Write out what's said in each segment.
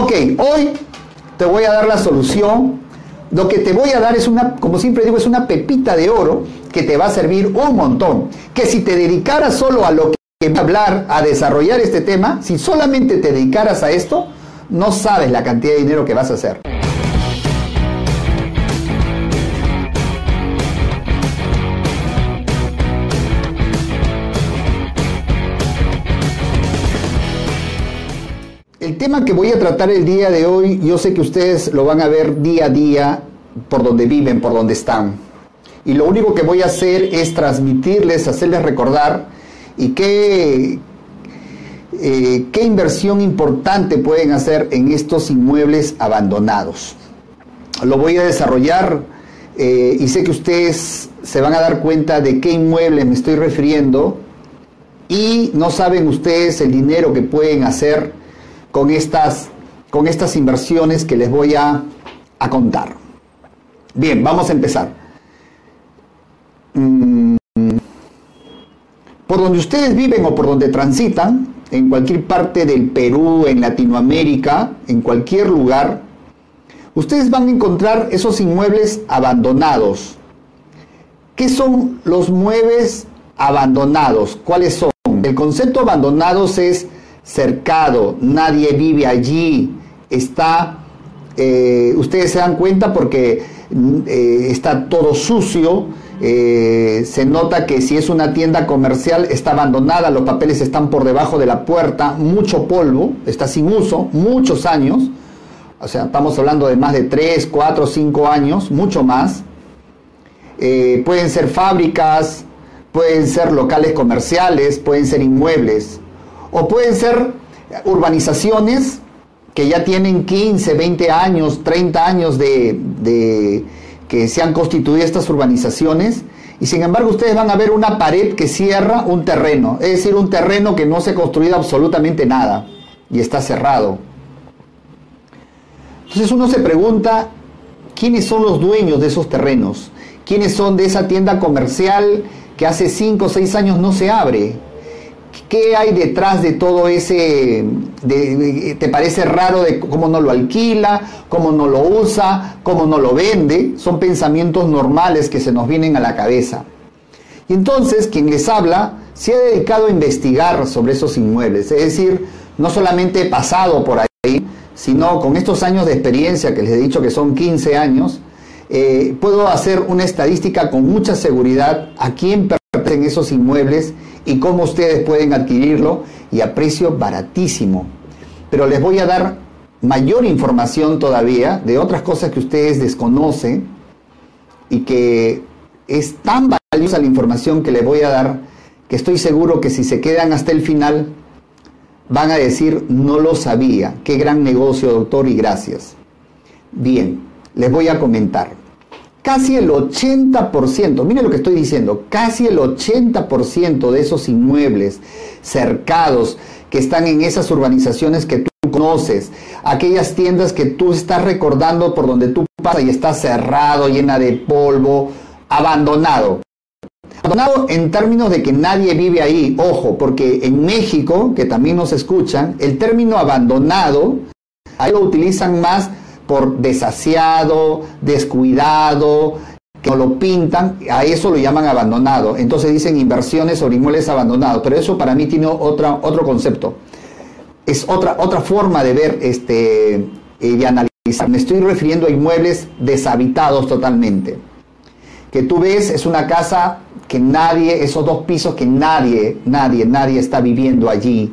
Ok, hoy te voy a dar la solución. Lo que te voy a dar es una, como siempre digo, es una pepita de oro que te va a servir un montón. Que si te dedicaras solo a lo que va a hablar, a desarrollar este tema, si solamente te dedicaras a esto, no sabes la cantidad de dinero que vas a hacer. Tema que voy a tratar el día de hoy, yo sé que ustedes lo van a ver día a día por donde viven, por donde están. Y lo único que voy a hacer es transmitirles, hacerles recordar y qué, eh, qué inversión importante pueden hacer en estos inmuebles abandonados. Lo voy a desarrollar eh, y sé que ustedes se van a dar cuenta de qué inmueble me estoy refiriendo y no saben ustedes el dinero que pueden hacer con estas, con estas inversiones que les voy a, contar. Bien, vamos a empezar. Mm, por donde ustedes viven o por donde transitan, en cualquier parte del Perú, en Latinoamérica, en cualquier lugar, ustedes van a encontrar esos inmuebles abandonados. ¿Qué son los muebles abandonados? ¿Cuáles son? El concepto abandonados es cercado, nadie vive allí, está, eh, ustedes se dan cuenta porque eh, está todo sucio, eh, se nota que si es una tienda comercial está abandonada, los papeles están por debajo de la puerta, mucho polvo, está sin uso, muchos años, o sea, estamos hablando de más de 3, 4, 5 años, mucho más. pueden ser fábricas, pueden ser locales comerciales, pueden ser inmuebles o pueden ser urbanizaciones que ya tienen 15, 20 años, 30 años de, que se han constituido estas urbanizaciones y sin embargo ustedes van a ver una pared que cierra un terreno, es decir, un terreno que no se ha construido absolutamente nada y está cerrado. Entonces uno se pregunta, ¿quiénes son los dueños de esos terrenos? ¿Quiénes son de esa tienda comercial que hace 5 o 6 años no se abre? ¿Qué hay detrás de todo ese, te parece raro de cómo no lo alquila, cómo no lo usa, cómo no lo vende? Son pensamientos normales que se nos vienen a la cabeza. Y entonces quien les habla se ha dedicado a investigar sobre esos inmuebles, es decir, no solamente he pasado por ahí, sino con estos años de experiencia que les he dicho que son 15 años, eh, puedo hacer una estadística con mucha seguridad a quién pertenecen esos inmuebles y cómo ustedes pueden adquirirlo y a precio baratísimo. Pero les voy a dar mayor información todavía de otras cosas que ustedes desconocen y que es tan valiosa la información que les voy a dar que estoy seguro que si se quedan hasta el final van a decir no lo sabía, qué gran negocio doctor y gracias. Bien, les voy a comentar casi el 80%, mire lo que estoy diciendo, casi el 80% de esos inmuebles cercados que están en esas urbanizaciones que tú conoces, aquellas tiendas que tú estás recordando por donde tú pasas y está cerrado, llena de polvo, abandonado. Abandonado en términos de que nadie vive ahí, ojo, porque en México, que también nos escuchan, el término abandonado, ahí lo utilizan más por desasiado, descuidado, que lo pintan, a eso lo llaman abandonado. Entonces dicen inversiones sobre inmuebles abandonados, pero eso para mí tiene otra, otro concepto. Es otra, otra forma de ver este, eh, y analizar. Me estoy refiriendo a inmuebles deshabitados totalmente. Que tú ves es una casa que nadie, esos dos pisos que nadie, nadie, nadie está viviendo allí,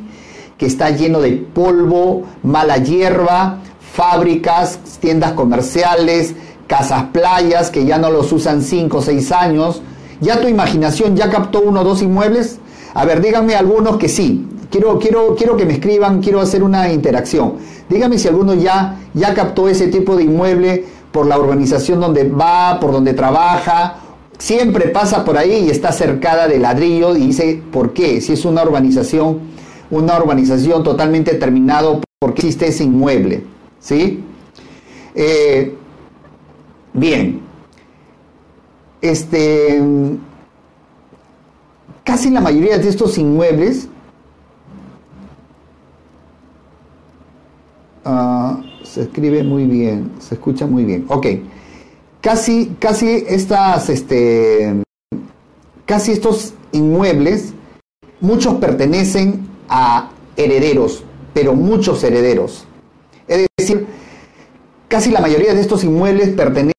que está lleno de polvo, mala hierba, fábricas, tiendas comerciales, casas playas que ya no los usan 5 o 6 años. ¿Ya tu imaginación ya captó uno o dos inmuebles? A ver, díganme algunos que sí. Quiero, quiero, quiero que me escriban, quiero hacer una interacción. Díganme si alguno ya, ya captó ese tipo de inmueble por la urbanización donde va, por donde trabaja. Siempre pasa por ahí y está cercada de ladrillo y dice, ¿por qué? Si es una urbanización, una urbanización totalmente terminado, ¿por qué existe ese inmueble? ¿Sí? Eh, bien. Este, casi la mayoría de estos inmuebles Ah, se escribe muy bien, se escucha muy bien. Ok. Casi, casi estas, este, casi estos inmuebles, muchos pertenecen a herederos, pero muchos herederos. Decir, casi la mayoría de estos inmuebles pertenecen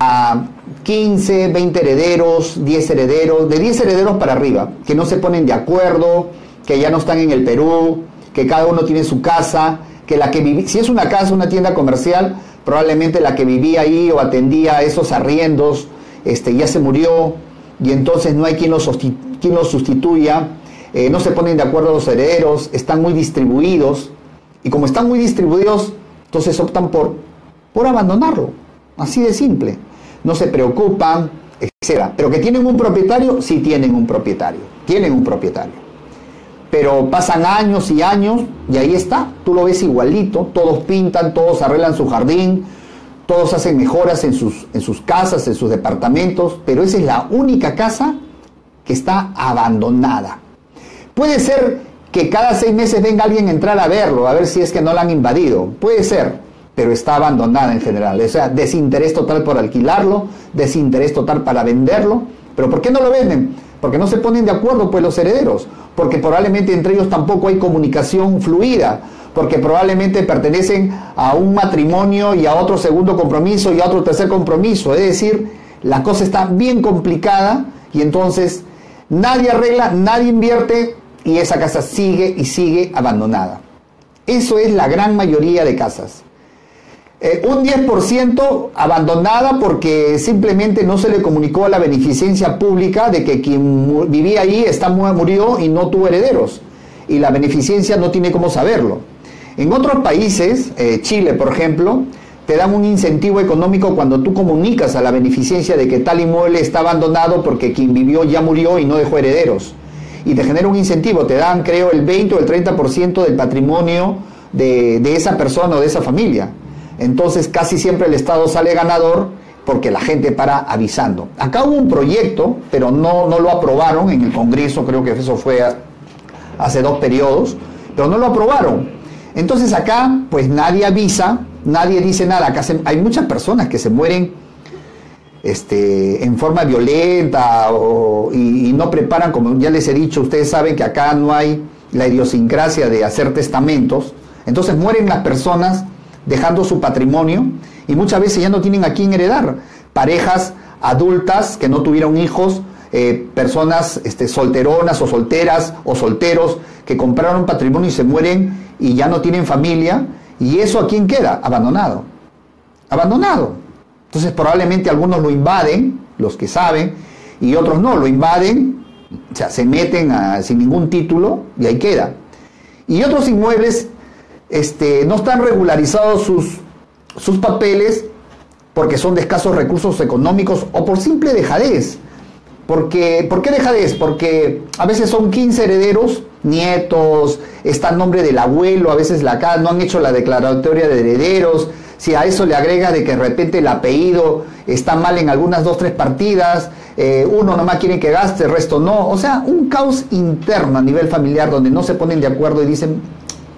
a 15, 20 herederos, 10 herederos, de 10 herederos para arriba, que no se ponen de acuerdo, que ya no están en el Perú, que cada uno tiene su casa, que la que vivía, si es una casa, una tienda comercial, probablemente la que vivía ahí o atendía esos arriendos, este, ya se murió y entonces no hay quien los, quien los sustituya, eh, no se ponen de acuerdo los herederos, están muy distribuidos y como están muy distribuidos, entonces optan por, por abandonarlo, así de simple. No se preocupan, etc. Pero que tienen un propietario, sí tienen un propietario, tienen un propietario pero pasan años y años y ahí está, tú lo ves igualito, todos pintan, todos arreglan su jardín, todos hacen mejoras en sus, en sus casas, en sus departamentos, pero esa es la única casa que está abandonada. Puede ser que cada seis meses venga alguien a entrar a verlo, a ver si es que no la han invadido, puede ser, pero está abandonada en general, o sea, desinterés total por alquilarlo, desinterés total para venderlo, pero ¿por qué no lo venden? Porque no se ponen de acuerdo pues los herederos, porque probablemente entre ellos tampoco hay comunicación fluida, porque probablemente pertenecen a un matrimonio y a otro segundo compromiso y a otro tercer compromiso. Es decir, la cosa está bien complicada y entonces nadie arregla, nadie invierte y esa casa sigue y sigue abandonada. Eso es la gran mayoría de casas. Eh, un 10% abandonada porque simplemente no se le comunicó a la beneficencia pública de que quien vivía ahí está, murió y no tuvo herederos. Y la beneficencia no tiene cómo saberlo. En otros países, eh, Chile por ejemplo, te dan un incentivo económico cuando tú comunicas a la beneficencia de que tal inmueble está abandonado porque quien vivió ya murió y no dejó herederos. Y te genera un incentivo, te dan creo el 20 o el 30% del patrimonio de, de esa persona o de esa familia. Entonces casi siempre el Estado sale ganador porque la gente para avisando. Acá hubo un proyecto, pero no, no lo aprobaron en el Congreso, creo que eso fue hace dos periodos, pero no lo aprobaron. Entonces acá pues nadie avisa, nadie dice nada. Acá hay muchas personas que se mueren este, en forma violenta y, y, no preparan, como ya les he dicho, ustedes saben que acá no hay la idiosincrasia de hacer testamentos. Entonces mueren las personas dejando su patrimonio y muchas veces ya no tienen a quién heredar. Parejas adultas que no tuvieron hijos, eh, personas este, solteronas o solteras o solteros que compraron patrimonio y se mueren y ya no tienen familia. ¿Y eso a quién queda? Abandonado. Abandonado. Entonces probablemente algunos lo invaden, los que saben, y otros no, lo invaden, o sea, se meten sin ningún título y ahí queda. Y otros inmuebles este, no están regularizados sus, sus papeles porque son de escasos recursos económicos o por simple dejadez. Porque, ¿Por qué dejadez? Porque a veces son 15 herederos, nietos, está el nombre del abuelo, a veces la acá no han hecho la declaratoria de herederos. Si a eso le agrega de que de repente el apellido está mal en algunas dos, tres partidas, eh, uno nomás quiere que gaste, el resto no. O sea, un caos interno a nivel familiar donde no se ponen de acuerdo y dicen,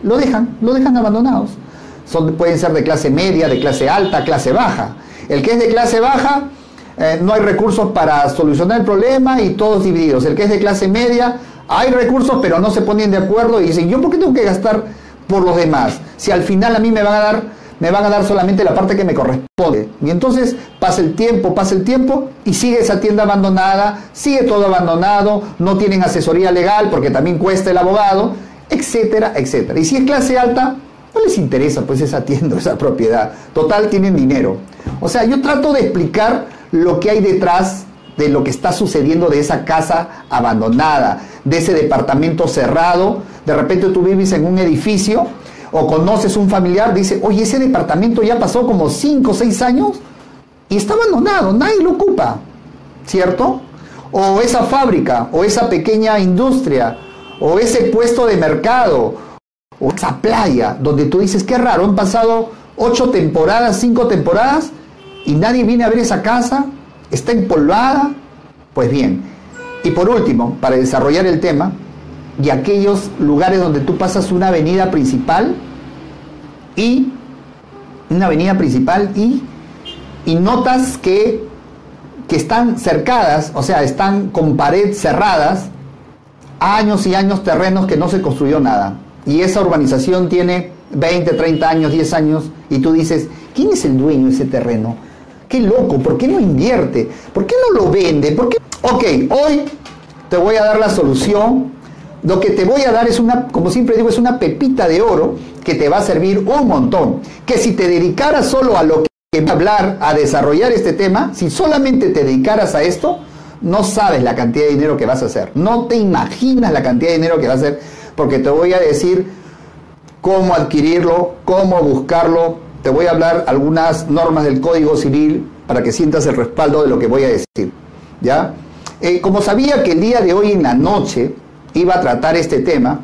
lo dejan, lo dejan abandonados. Son, pueden ser de clase media, de clase alta, clase baja. El que es de clase baja, eh, no hay recursos para solucionar el problema y todos divididos. El que es de clase media, hay recursos, pero no se ponen de acuerdo y dicen, ¿yo por qué tengo que gastar por los demás? Si al final a mí me van a dar, me van a dar solamente la parte que me corresponde. Y entonces pasa el tiempo, pasa el tiempo y sigue esa tienda abandonada, sigue todo abandonado, no tienen asesoría legal porque también cuesta el abogado etcétera, etcétera. Y si es clase alta, no les interesa pues esa tienda, esa propiedad. Total, tienen dinero. O sea, yo trato de explicar lo que hay detrás de lo que está sucediendo de esa casa abandonada, de ese departamento cerrado. De repente tú vives en un edificio o conoces un familiar, dice, oye, ese departamento ya pasó como 5 o 6 años y está abandonado, nadie lo ocupa, ¿cierto? O esa fábrica, o esa pequeña industria, o ese puesto de mercado, o esa playa, donde tú dices, qué raro, han pasado ocho temporadas, cinco temporadas, y nadie viene a ver esa casa, está empolvada. Pues bien, y por último, para desarrollar el tema, y aquellos lugares donde tú pasas una avenida principal y una avenida principal y, y notas que, que están cercadas, o sea, están con pared cerradas, años y años terrenos que no se construyó nada. Y esa urbanización tiene 20, 30 años, 10 años, y tú dices, ¿quién es el dueño de ese terreno? Qué loco, ¿por qué no invierte? ¿Por qué no lo vende? ¿Por qué? Ok, hoy te voy a dar la solución. Lo que te voy a dar es una, como siempre digo, es una pepita de oro que te va a servir un montón. Que si te dedicaras solo a lo que va a hablar, a desarrollar este tema, si solamente te dedicaras a esto, no sabes la cantidad de dinero que vas a hacer. No te imaginas la cantidad de dinero que vas a hacer, porque te voy a decir cómo adquirirlo, cómo buscarlo. Te voy a hablar algunas normas del Código Civil para que sientas el respaldo de lo que voy a decir. ¿Ya? Eh, como sabía que el día de hoy en la noche iba a tratar este tema,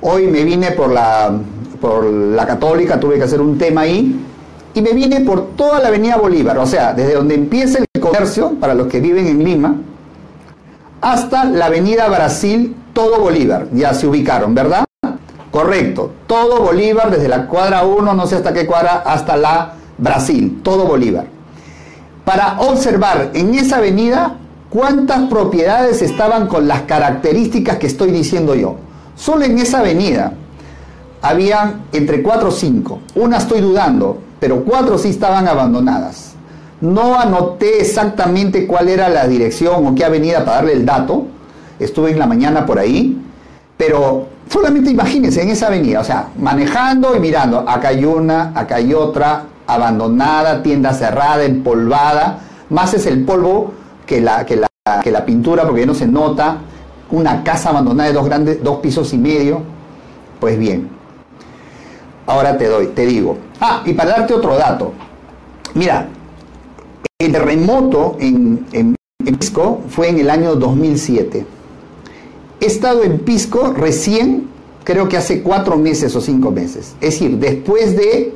hoy me vine por la, por la Católica, tuve que hacer un tema ahí, y me vine por toda la Avenida Bolívar, o sea, desde donde empieza el comercio, para los que viven en Lima, hasta la Avenida Brasil, todo Bolívar, ya se ubicaron, ¿verdad? Correcto, todo Bolívar, desde la cuadra 1, no sé hasta qué cuadra, hasta la Brasil, todo Bolívar. Para observar en esa avenida cuántas propiedades estaban con las características que estoy diciendo yo. Solo en esa avenida habían entre 4 o 5. Una estoy dudando, pero cuatro sí estaban abandonadas. No anoté exactamente cuál era la dirección o qué avenida para darle el dato. Estuve en la mañana por ahí, pero solamente imagínense en esa avenida, o sea, manejando y mirando, acá hay una, acá hay otra, abandonada, tienda cerrada, empolvada, más es el polvo que la, que la, que la pintura porque no se nota, una casa abandonada de dos, grandes, dos pisos y medio, pues bien, ahora te doy, te digo. Ah, y para darte otro dato, mira, el terremoto en, en, en Pisco fue en el año 2007. He estado en Pisco recién, creo que hace cuatro meses o cinco meses. Es decir, después de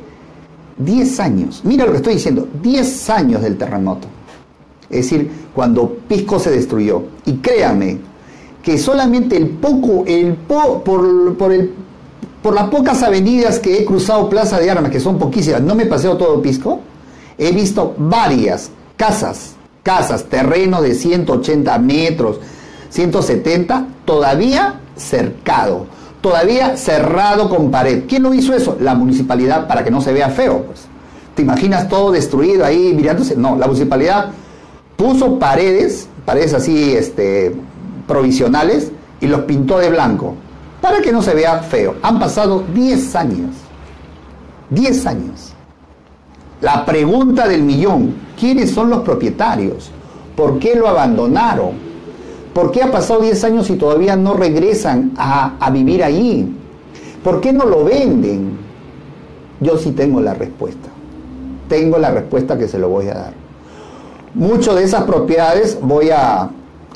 10 años. Mira lo que estoy diciendo, 10 años del terremoto. Es decir, cuando Pisco se destruyó. Y créame que solamente el poco, el po, por, por, el, por las pocas avenidas que he cruzado Plaza de Armas, que son poquísimas, no me paseo todo Pisco, he visto varias casas, casas, terrenos de 180 metros, 170, todavía cercado, todavía cerrado con pared. ¿Quién lo hizo eso? La municipalidad para que no se vea feo. Pues. ¿Te imaginas todo destruido ahí mirándose? No, la municipalidad puso paredes, paredes así este, provisionales, y los pintó de blanco, para que no se vea feo. Han pasado 10 años. 10 años. La pregunta del millón, ¿quiénes son los propietarios? ¿Por qué lo abandonaron? ¿Por qué ha pasado 10 años y todavía no regresan a, a vivir allí? ¿Por qué no lo venden? Yo sí tengo la respuesta. Tengo la respuesta que se lo voy a dar. Muchas de esas propiedades, voy a,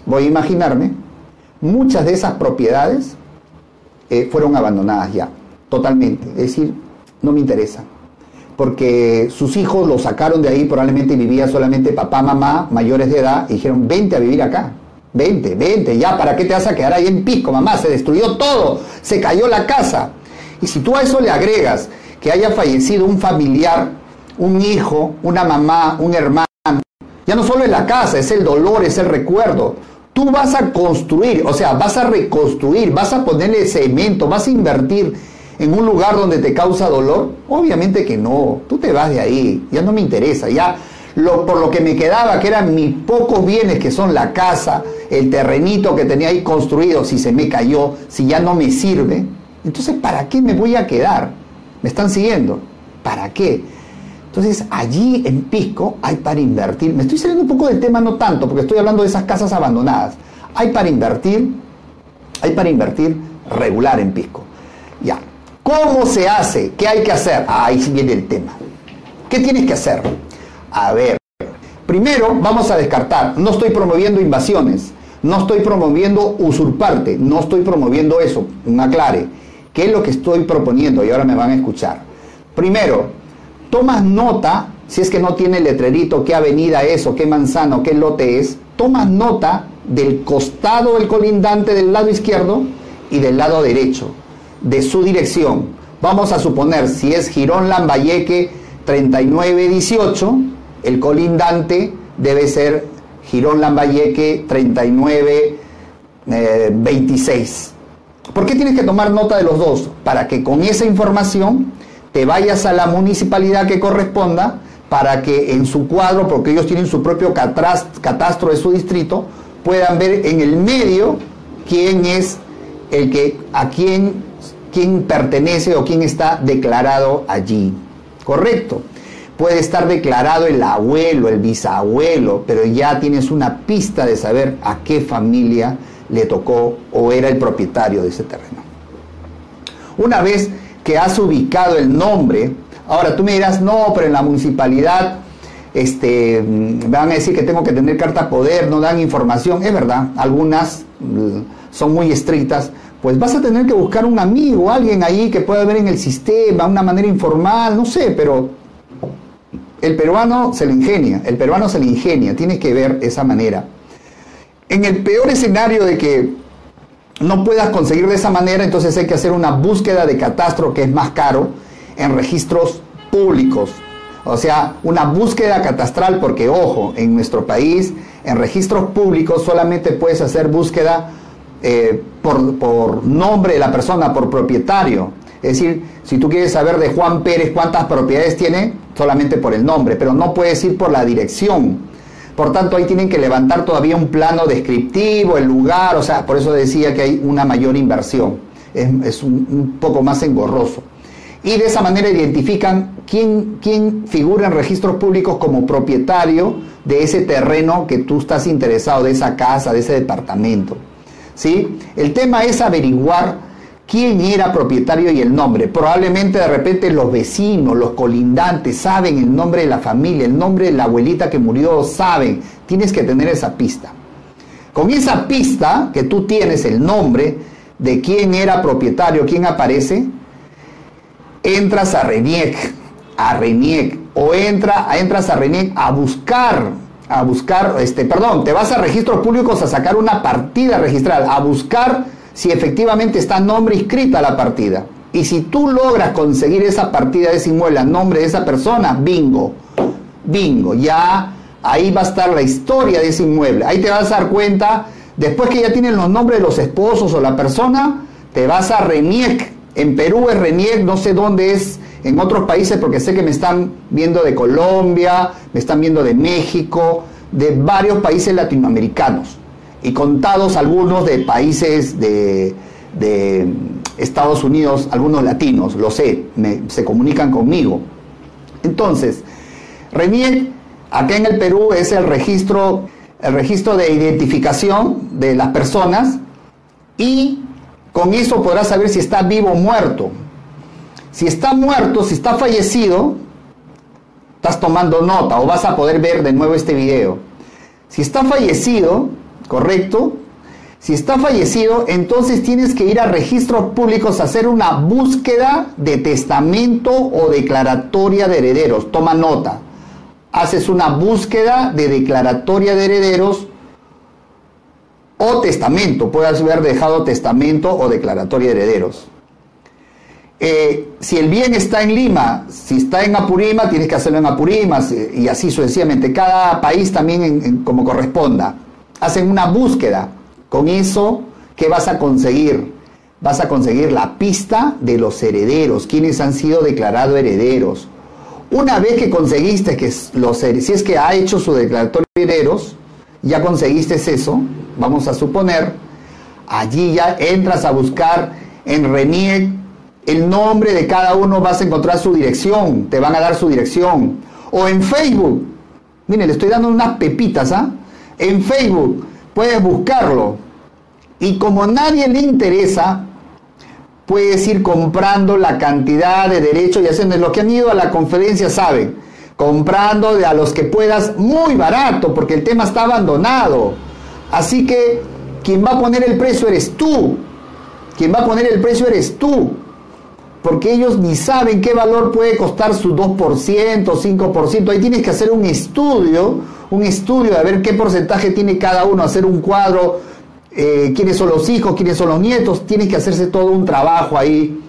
voy a imaginarme, muchas de esas propiedades eh, fueron abandonadas ya, totalmente. Es decir, no me interesa. Porque sus hijos lo sacaron de ahí, probablemente vivía solamente papá, mamá, mayores de edad, y dijeron, vente a vivir acá. Vente, vente, ya, ¿para qué te vas a quedar ahí en Pisco, mamá? Se destruyó todo, se cayó la casa. Y si tú a eso le agregas que haya fallecido un familiar, un hijo, una mamá, un hermano, ya no solo es la casa, es el dolor, es el recuerdo. Tú vas a construir, o sea, vas a reconstruir, vas a ponerle cemento, vas a invertir en un lugar donde te causa dolor. Obviamente que no, tú te vas de ahí, ya no me interesa, ya lo, por lo que me quedaba, que eran mis pocos bienes, que son la casa, el terrenito que tenía ahí construido, si se me cayó, si ya no me sirve, entonces ¿para qué me voy a quedar? ¿Me están siguiendo? ¿Para qué? Entonces, allí en Pisco hay para invertir. Me estoy saliendo un poco del tema, no tanto, porque estoy hablando de esas casas abandonadas. Hay para invertir, hay para invertir regular en Pisco. Ya. ¿Cómo se hace? ¿Qué hay que hacer? Ah, ahí viene el tema. ¿Qué tienes que hacer? A ver, primero vamos a descartar. No estoy promoviendo invasiones. No estoy promoviendo usurparte. No estoy promoviendo eso. Un aclare. ¿Qué es lo que estoy proponiendo? Y ahora me van a escuchar. Primero, tomas nota, si es que no tiene letrerito, qué avenida es o qué manzana o qué lote es, tomas nota del costado del colindante del lado izquierdo y del lado derecho, de su dirección. Vamos a suponer, si es Girón Lambayeque 3918, el colindante debe ser Girón Lambayeque 3926. ¿Por qué tienes que tomar nota de los dos? Para que con esa información te vayas a la municipalidad que corresponda para que en su cuadro, porque ellos tienen su propio catastro de su distrito, puedan ver en el medio quién es el que a quién, quién pertenece o quién está declarado allí. Correcto. Puede estar declarado el abuelo, el bisabuelo, pero ya tienes una pista de saber a qué familia le tocó o era el propietario de ese terreno. Una vez que has ubicado el nombre, ahora tú me dirás, no, pero en la municipalidad este, me van a decir que tengo que tener carta poder, no dan información, es verdad, algunas mm, son muy estrictas, pues vas a tener que buscar un amigo, alguien ahí que pueda ver en el sistema, una manera informal, no sé, pero el peruano se le ingenia, el peruano se le ingenia, tienes que ver esa manera. En el peor escenario de que no puedas conseguir de esa manera, entonces hay que hacer una búsqueda de catastro que es más caro en registros públicos. O sea, una búsqueda catastral, porque ojo, en nuestro país, en registros públicos solamente puedes hacer búsqueda eh, por, por nombre de la persona, por propietario. Es decir, si tú quieres saber de Juan Pérez cuántas propiedades tiene, solamente por el nombre, pero no puedes ir por la dirección. Por tanto, ahí tienen que levantar todavía un plano descriptivo, el lugar, o sea, por eso decía que hay una mayor inversión, es, un, poco más engorroso. Y de esa manera identifican quién, quién figura en registros públicos como propietario de ese terreno que tú estás interesado, de esa casa, de ese departamento. ¿Sí? El tema es averiguar quién era propietario y el nombre. Probablemente de repente los vecinos, los colindantes saben el nombre de la familia, el nombre de la abuelita que murió, saben. Tienes que tener esa pista. Con esa pista que tú tienes el nombre de quién era propietario, quién aparece, entras a RENIEC, a RENIEC, o entra, entras a RENIEC a buscar, a buscar, este, perdón, te vas a registros públicos a sacar una partida registral, a buscar si efectivamente está nombre inscrita la partida. Y si tú logras conseguir esa partida de ese inmueble a nombre de esa persona, bingo, bingo, ya ahí va a estar la historia de ese inmueble. Ahí te vas a dar cuenta, después que ya tienen los nombres de los esposos o la persona, te vas a RENIEC. En Perú es RENIEC, no sé dónde es en otros países porque sé que me están viendo de Colombia, me están viendo de México, de varios países latinoamericanos y contados algunos de países de, Estados Unidos, algunos latinos, lo sé, se comunican conmigo. Entonces, RENIEC, acá en el Perú, es el registro, el registro de identificación de las personas y con eso podrás saber si está vivo o muerto. Si está muerto, si está fallecido, estás tomando nota o vas a poder ver de nuevo este video. Si está fallecido, ¿correcto? Si está fallecido, entonces tienes que ir a registros públicos a hacer una búsqueda de testamento o declaratoria de herederos. Toma nota. Haces una búsqueda de declaratoria de herederos o testamento. Puedes haber dejado testamento o declaratoria de herederos. Eh, si el bien está en Lima, si está en Apurima, tienes que hacerlo en Apurima y así sucesivamente. Cada país también como corresponda hacen una búsqueda. Con eso, ¿qué vas a conseguir? Vas a conseguir la pista de los herederos, quienes han sido declarados herederos. Una vez que conseguiste que los si es que ha hecho su declaratorio de herederos, ya conseguiste eso, vamos a suponer, allí ya entras a buscar en RENIEC el nombre de cada uno, vas a encontrar su dirección, te van a dar su dirección. O en Facebook, mire, le estoy dando unas pepitas, ¿ah? En Facebook, puedes buscarlo. Y como a nadie le interesa, puedes ir comprando la cantidad de derechos y haciendo lo que han ido a la conferencia saben, comprando de a los que puedas muy barato, porque el tema está abandonado. Así que quien va a poner el precio eres tú. Quien va a poner el precio eres tú. Porque ellos ni saben qué valor puede costar su 2%, 5%. Ahí tienes que hacer un estudio un estudio de ver qué porcentaje tiene cada uno, hacer un cuadro, eh, quiénes son los hijos, quiénes son los nietos, tiene que hacerse todo un trabajo ahí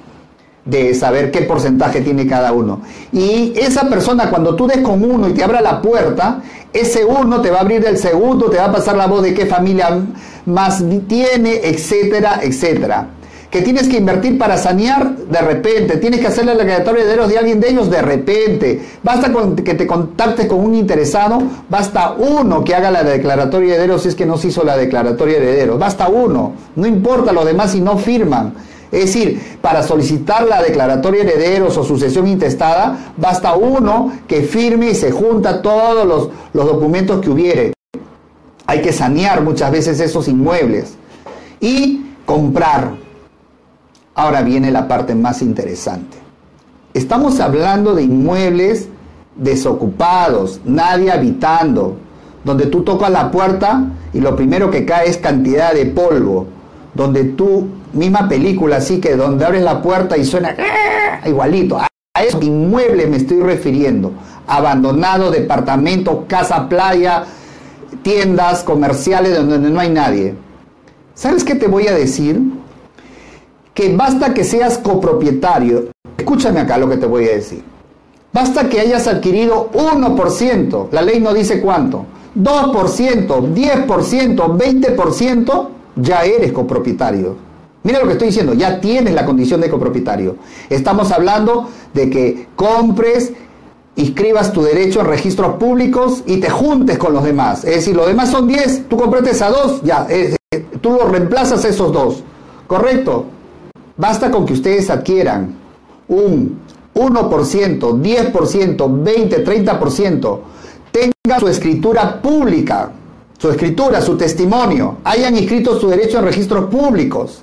de saber qué porcentaje tiene cada uno. Y esa persona, cuando tú des con uno y te abra la puerta, ese uno te va a abrir el segundo, te va a pasar la voz de qué familia más tiene, etcétera, etcétera. Que tienes que invertir para sanear de repente, tienes que hacerle la declaratoria de herederos de alguien de ellos de repente. Basta con que te contactes con un interesado, basta uno que haga la declaratoria de herederos si es que no se hizo la declaratoria de herederos, basta uno, no importa los demás si no firman. Es decir, para solicitar la declaratoria de herederos o sucesión intestada, basta uno que firme y se junta todos los, los documentos que hubiere. Hay que sanear muchas veces esos inmuebles y comprar. Ahora viene la parte más interesante. Estamos hablando de inmuebles desocupados, nadie habitando, donde tú tocas la puerta y lo primero que cae es cantidad de polvo, donde tú misma película, así que donde abres la puerta y suena ¡ah! igualito. A ese inmueble me estoy refiriendo. Abandonado, departamento, casa, playa, tiendas comerciales donde no hay nadie. ¿Sabes qué te voy a decir? Que basta que seas copropietario. Escúchame acá lo que te voy a decir. Basta que hayas adquirido 1%, la ley no dice cuánto, 2%, 10%, 20%, ya eres copropietario. Mira lo que estoy diciendo, ya tienes la condición de copropietario. Estamos hablando de que compres, inscribas tu derecho en registros públicos y te juntes con los demás. Es decir, los demás son 10, tú compraste a dos, ya, tú los reemplazas a esos dos. ¿Correcto? Basta con que ustedes adquieran un 1%, 10%, 20, 30%, tengan su escritura pública, su escritura, su testimonio, hayan inscrito su derecho en registros públicos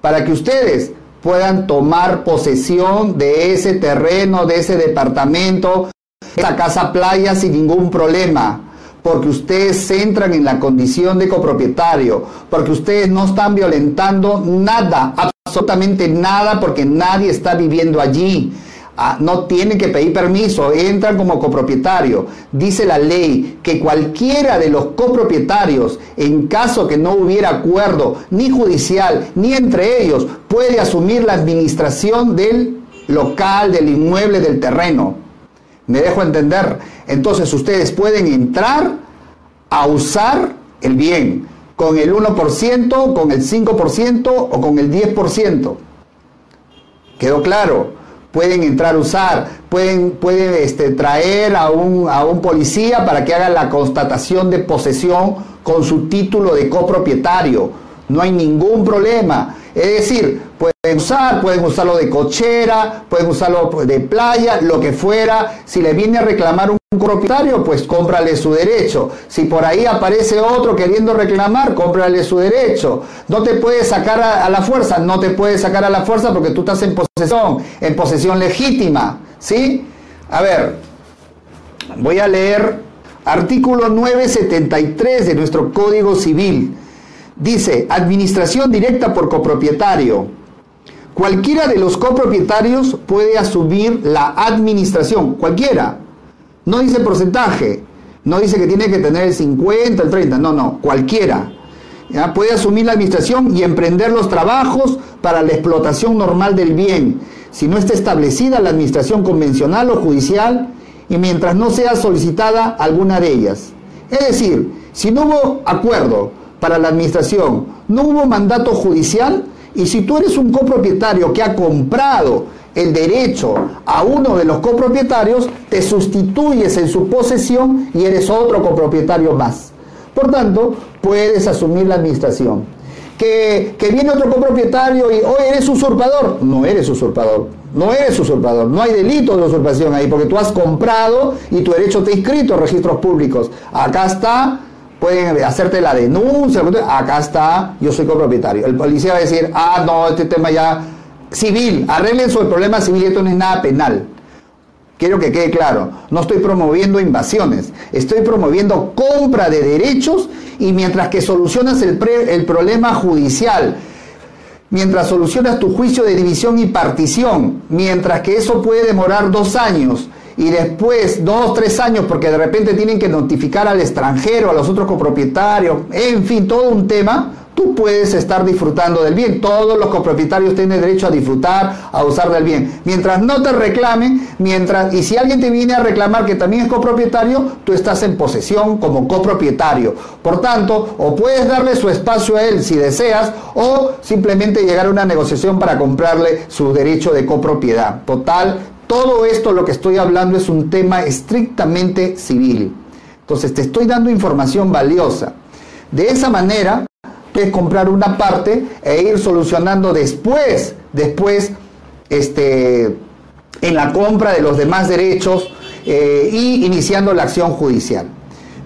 para que ustedes puedan tomar posesión de ese terreno, de ese departamento, de esa casa playa sin ningún problema. Porque ustedes entran en la condición de copropietario, porque ustedes no están violentando nada, absolutamente nada, porque nadie está viviendo allí. Ah, no tienen que pedir permiso, entran como copropietario. Dice la ley que cualquiera de los copropietarios, en caso que no hubiera acuerdo ni judicial ni entre ellos, puede asumir la administración del local, del inmueble, del terreno. ¿Me dejo entender? Entonces ustedes pueden entrar a usar el bien con el 1%, con el 5% o con el 10%. ¿Quedó claro? pueden entrar a usar, pueden, pueden este, traer a un, a un policía para que haga la constatación de posesión con su título de copropietario. No hay ningún problema. Es decir, pueden usar, pueden usarlo de cochera, pueden usarlo de playa, lo que fuera. Si le viene a reclamar un propietario, pues cómprale su derecho. Si por ahí aparece otro queriendo reclamar, cómprale su derecho. No te puedes sacar a, la fuerza, no te puedes sacar a la fuerza porque tú estás en posesión, en posesión legítima. ¿Sí? A ver, voy a leer artículo 973 de nuestro Código Civil. Dice, administración directa por copropietario. Cualquiera de los copropietarios puede asumir la administración, cualquiera. No dice porcentaje, no dice que tiene que tener el 50, el 30, no, no, cualquiera. ¿ya? Puede asumir la administración y emprender los trabajos para la explotación normal del bien, si no está establecida la administración convencional o judicial y mientras no sea solicitada alguna de ellas. Es decir, si no hubo acuerdo para la administración, no hubo mandato judicial y si tú eres un copropietario que ha comprado el derecho a uno de los copropietarios, te sustituyes en su posesión y eres otro copropietario más. Por tanto, puedes asumir la administración. Que, viene otro copropietario y hoy eres usurpador. No eres usurpador. No eres usurpador. No hay delito de usurpación ahí porque tú has comprado y tu derecho te ha inscrito en registros públicos. Acá está pueden hacerte la denuncia, acá está, yo soy copropietario. El policía va a decir, ah, no, este tema ya civil, arreglen su problema civil, esto no es nada penal. Quiero que quede claro, no estoy promoviendo invasiones, estoy promoviendo compra de derechos y mientras que solucionas el, el problema judicial, mientras solucionas tu juicio de división y partición, mientras que eso puede demorar dos años, y después dos, tres años, porque de repente tienen que notificar al extranjero, a los otros copropietarios, en fin, todo un tema, tú puedes estar disfrutando del bien. Todos los copropietarios tienen derecho a disfrutar, a usar del bien. Mientras no te reclamen, mientras, y si alguien te viene a reclamar que también es copropietario, tú estás en posesión como copropietario. Por tanto, o puedes darle su espacio a él si deseas, o simplemente llegar a una negociación para comprarle su derecho de copropiedad. Total, todo esto lo que estoy hablando es un tema estrictamente civil. Entonces te estoy dando información valiosa. De esa manera, es comprar una parte e ir solucionando después, después, este, en la compra de los demás derechos eh, y iniciando la acción judicial.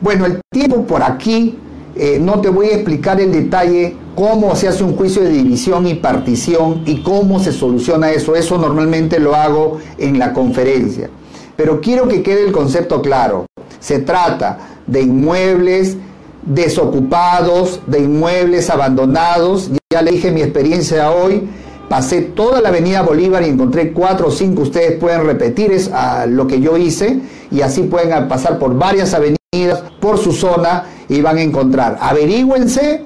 Bueno, el tiempo por aquí, eh, no te voy a explicar el detalle cómo se hace un juicio de división y partición y cómo se soluciona eso. Eso normalmente lo hago en la conferencia. Pero quiero que quede el concepto claro. Se trata de inmuebles desocupados, de inmuebles abandonados. Ya le dije mi experiencia hoy. Pasé toda la avenida Bolívar y encontré cuatro o cinco. Ustedes pueden repetir es, lo que yo hice y así pueden pasar por varias avenidas, por su zona y van a encontrar. Averígüense,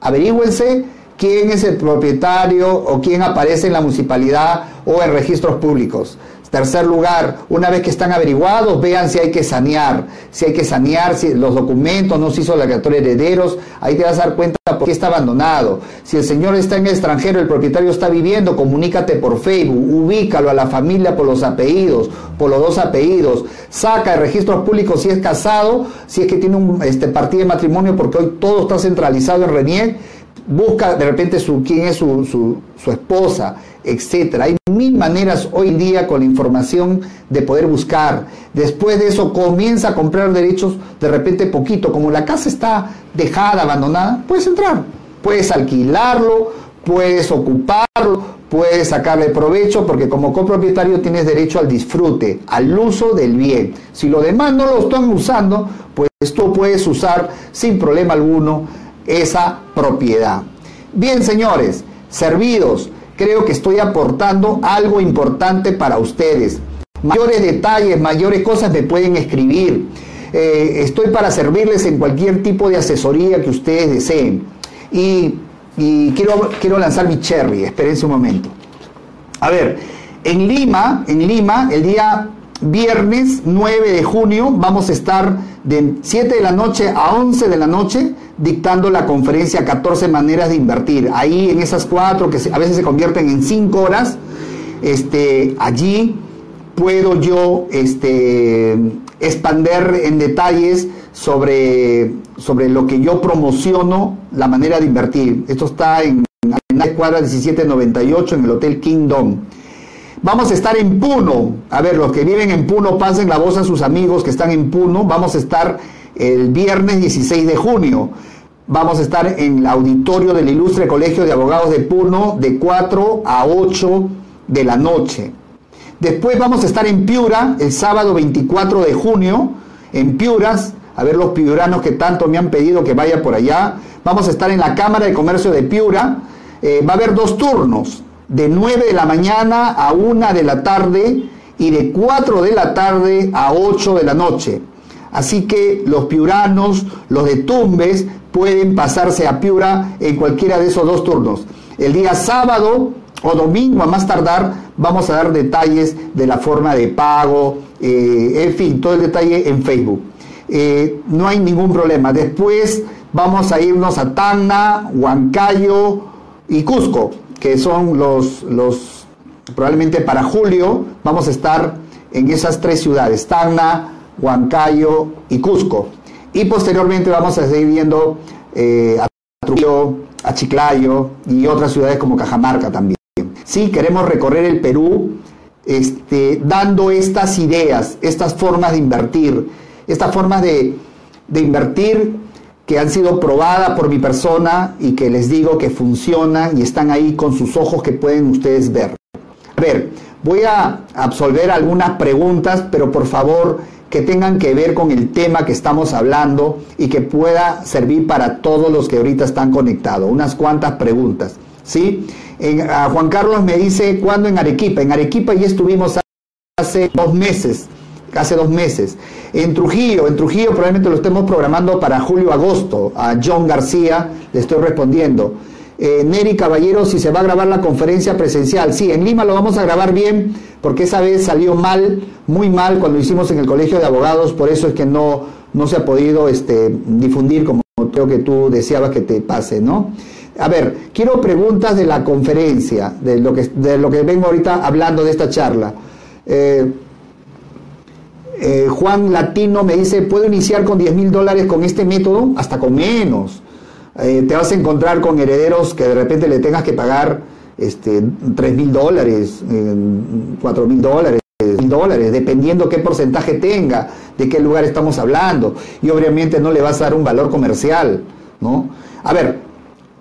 averígüense quién es el propietario o quién aparece en la municipalidad o en registros públicos. Tercer lugar, una vez que están averiguados, vean si hay que sanear, si hay que sanear, si los documentos no se hizo la criatura herederos, ahí te vas a dar cuenta por qué está abandonado. Si el señor está en el extranjero, el propietario está viviendo, comunícate por Facebook, ubícalo a la familia por los apellidos, por los dos apellidos, saca de registros públicos si es casado, si es que tiene un este, partido de matrimonio, porque hoy todo está centralizado en RENIEC, busca de repente su, quién es su, su, su esposa, etcétera. Hay mil maneras hoy en día con la información de poder buscar. Después de eso comienza a comprar derechos de repente poquito. Como la casa está dejada, abandonada, puedes entrar. Puedes alquilarlo, puedes ocuparlo, puedes sacarle provecho porque como copropietario tienes derecho al disfrute, al uso del bien. Si los demás no lo están usando, pues tú puedes usar sin problema alguno esa propiedad. Bien, señores, servidos creo que estoy aportando algo importante para ustedes. Mayores detalles, mayores cosas me pueden escribir. Eh, estoy para servirles en cualquier tipo de asesoría que ustedes deseen. Y, quiero, quiero lanzar mi cherry, espérense un momento. A ver, en Lima, en Lima, el día viernes 9 de junio vamos a estar de 7 de la noche a 11 de la noche dictando la conferencia 14 maneras de invertir. Ahí en esas cuatro que a veces se convierten en 5 horas, este, allí puedo yo este, expander en detalles sobre, sobre lo que yo promociono, la manera de invertir. Esto está en, en la cuadra 1798 en el Hotel Kingdom. Vamos a estar en Puno. A ver, los que viven en Puno, pasen la voz a sus amigos que están en Puno. Vamos a estar el viernes 16 de junio. Vamos a estar en el auditorio del Ilustre Colegio de Abogados de Puno de 4 a 8 de la noche. Después vamos a estar en Piura el sábado 24 de junio, en Piuras, a ver los piuranos que tanto me han pedido que vaya por allá. Vamos a estar en la Cámara de Comercio de Piura. Eh, va a haber dos turnos de 9 de la mañana a 1 de la tarde y de 4 de la tarde a 8 de la noche. Así que los piuranos, los de Tumbes, pueden pasarse a Piura en cualquiera de esos dos turnos. El día sábado o domingo a más tardar vamos a dar detalles de la forma de pago, eh, en fin, todo el detalle en Facebook. Eh, no hay ningún problema. Después vamos a irnos a Tacna, Huancayo y Cusco que son los, los, probablemente para julio, vamos a estar en esas tres ciudades, Tacna, Huancayo y Cusco. Y posteriormente vamos a seguir viendo eh, a Trujillo, a Chiclayo y otras ciudades como Cajamarca también. Sí, queremos recorrer el Perú este, dando estas ideas, estas formas de invertir, estas formas de, de invertir que han sido probadas por mi persona y que les digo que funcionan y están ahí con sus ojos que pueden ustedes ver. A ver, voy a absolver algunas preguntas, pero por favor que tengan que ver con el tema que estamos hablando y que pueda servir para todos los que ahorita están conectados. Unas cuantas preguntas. ¿sí? Juan Carlos me dice, ¿cuándo en Arequipa? En Arequipa ya estuvimos hace dos meses hace dos meses. En Trujillo, en Trujillo probablemente lo estemos programando para julio-agosto. A John García le estoy respondiendo. Eh, Neri Caballero, si se va a grabar la conferencia presencial. Sí, en Lima lo vamos a grabar bien, porque esa vez salió mal, muy mal cuando lo hicimos en el Colegio de Abogados, por eso es que no, no se ha podido este, difundir como creo que tú deseabas que te pase, ¿no? A ver, quiero preguntas de la conferencia, de lo que, de lo que vengo ahorita hablando de esta charla. Eh, eh, Juan Latino me dice, ¿puedo iniciar con 10 mil dólares con este método? Hasta con menos. Eh, te vas a encontrar con herederos que de repente le tengas que pagar este, 3 mil dólares, 4 mil dólares, mil dólares, dependiendo qué porcentaje tenga, de qué lugar estamos hablando. Y obviamente no le vas a dar un valor comercial, ¿no? A ver,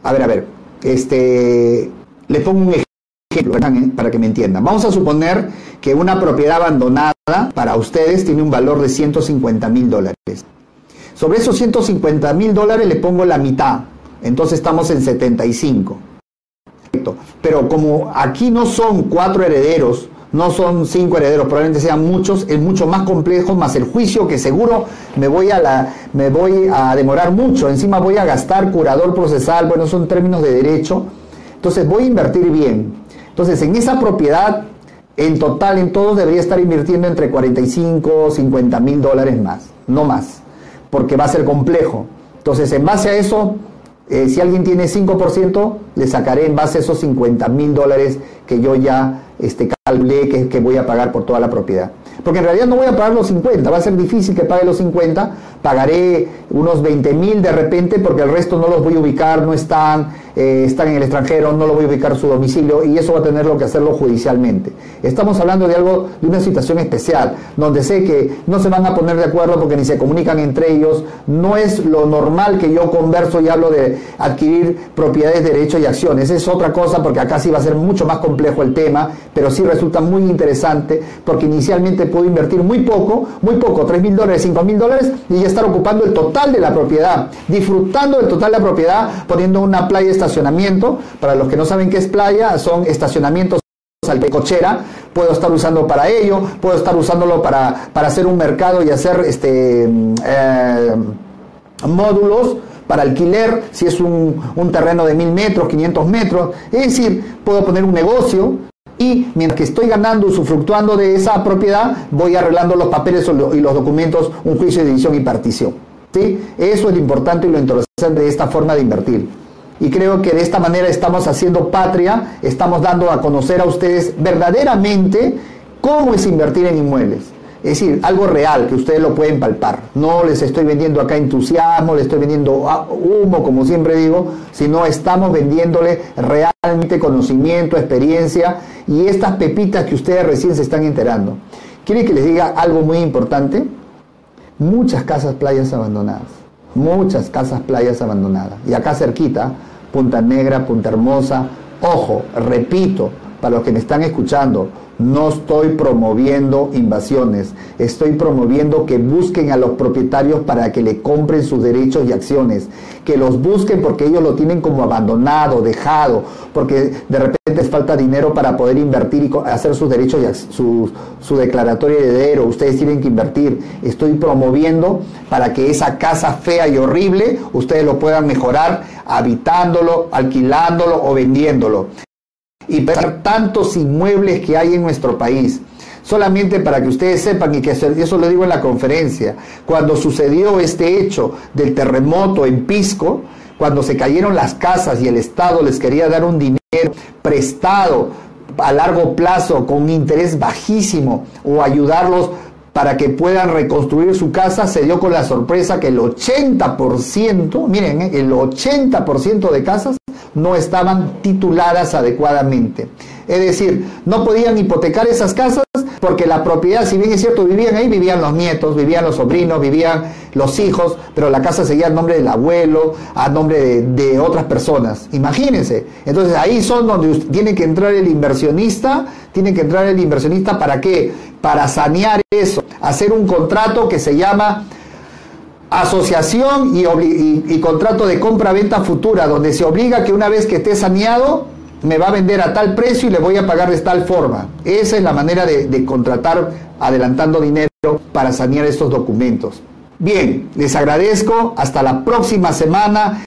a ver, a ver, este, le pongo un ejemplo para que me entiendan. Vamos a suponer que una propiedad abandonada para ustedes tiene un valor de 150 mil dólares. Sobre esos 150 mil dólares le pongo la mitad, entonces estamos en 75. Pero como aquí no son cuatro herederos, no son cinco herederos, probablemente sean muchos, es mucho más complejo, más el juicio que seguro me voy a la, me voy a demorar mucho, encima voy a gastar curador procesal, bueno, son términos de derecho, entonces voy a invertir bien. Entonces, en esa propiedad en total, en todos, debería estar invirtiendo entre 45 50 mil dólares más, no más, porque va a ser complejo. Entonces, en base a eso, eh, si alguien tiene 5%, le sacaré en base a esos 50 mil dólares que yo ya este, calculé que, que voy a pagar por toda la propiedad. Porque en realidad no voy a pagar los 50, va a ser difícil que pague los 50, pagaré unos 20 mil de repente porque el resto no los voy a ubicar, no están, eh, están en el extranjero, no lo voy a ubicar su domicilio y eso va a tener que hacerlo judicialmente. Estamos hablando de algo, de una situación especial, donde sé que no se van a poner de acuerdo porque ni se comunican entre ellos, no es lo normal que yo converso y hablo de adquirir propiedades, derechos y acciones, es otra cosa porque acá sí va a ser mucho más complejo el tema, pero sí resulta muy interesante porque inicialmente puedo invertir muy poco, muy poco, 3 mil dólares, 5 mil dólares y ya estar ocupando el total de la propiedad, disfrutando del total de la propiedad, poniendo una playa de estacionamiento. Para los que no saben qué es playa, son estacionamientos al cochera, puedo estar usando para ello, puedo estar usándolo para, para hacer un mercado y hacer este eh, módulos para alquiler, si es un, un terreno de mil metros, 500 metros, es decir, puedo poner un negocio, y mientras que estoy ganando, usufructuando de esa propiedad, voy arreglando los papeles y los documentos, un juicio de división y partición. ¿sí? Eso es lo importante y lo interesante de esta forma de invertir. Y creo que de esta manera estamos haciendo patria, estamos dando a conocer a ustedes verdaderamente cómo es invertir en inmuebles. Es decir, algo real que ustedes lo pueden palpar. No les estoy vendiendo acá entusiasmo, les estoy vendiendo humo, como siempre digo, sino estamos vendiéndole realmente conocimiento, experiencia y estas pepitas que ustedes recién se están enterando. ¿Quieren que les diga algo muy importante? Muchas casas playas abandonadas. Muchas casas playas abandonadas. Y acá cerquita, Punta Negra, Punta Hermosa. Ojo, repito, para los que me están escuchando, no estoy promoviendo invasiones, estoy promoviendo que busquen a los propietarios para que le compren sus derechos y acciones, que los busquen porque ellos lo tienen como abandonado, dejado, porque de repente les falta dinero para poder invertir y hacer sus derechos y su, su declaratoria de heredero, ustedes tienen que invertir. Estoy promoviendo para que esa casa fea y horrible ustedes lo puedan mejorar habitándolo, alquilándolo o vendiéndolo y ver tantos inmuebles que hay en nuestro país. Solamente para que ustedes sepan, y que eso lo digo en la conferencia, cuando sucedió este hecho del terremoto en Pisco, cuando se cayeron las casas y el Estado les quería dar un dinero prestado a largo plazo con un interés bajísimo o ayudarlos para que puedan reconstruir su casa, se dio con la sorpresa que el 80%, miren, eh, el 80% de casas no estaban tituladas adecuadamente. Es decir, no podían hipotecar esas casas porque la propiedad, si bien es cierto, vivían ahí, vivían los nietos, vivían los sobrinos, vivían los hijos, pero la casa seguía a nombre del abuelo, a nombre de, otras personas. Imagínense. Entonces ahí son donde tiene que entrar el inversionista, tiene que entrar el inversionista para qué? Para sanear eso, hacer un contrato que se llama asociación y, contrato de compra-venta futura, donde se obliga que una vez que esté saneado, me va a vender a tal precio y le voy a pagar de tal forma. Esa es la manera de, de contratar adelantando dinero para sanear estos documentos. Bien, les agradezco. Hasta la próxima semana.